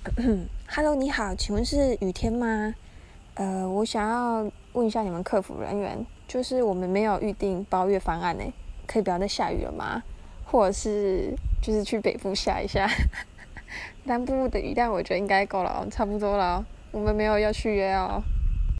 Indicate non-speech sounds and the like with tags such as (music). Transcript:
(coughs) Hello，你好，请问是雨天吗？呃，我想要问一下你们客服人员，就是我们没有预定包月方案呢，可以不要再下雨了吗？或者是就是去北部下一下，(laughs) 南部的雨量我觉得应该够了，差不多了，我们没有要续约哦。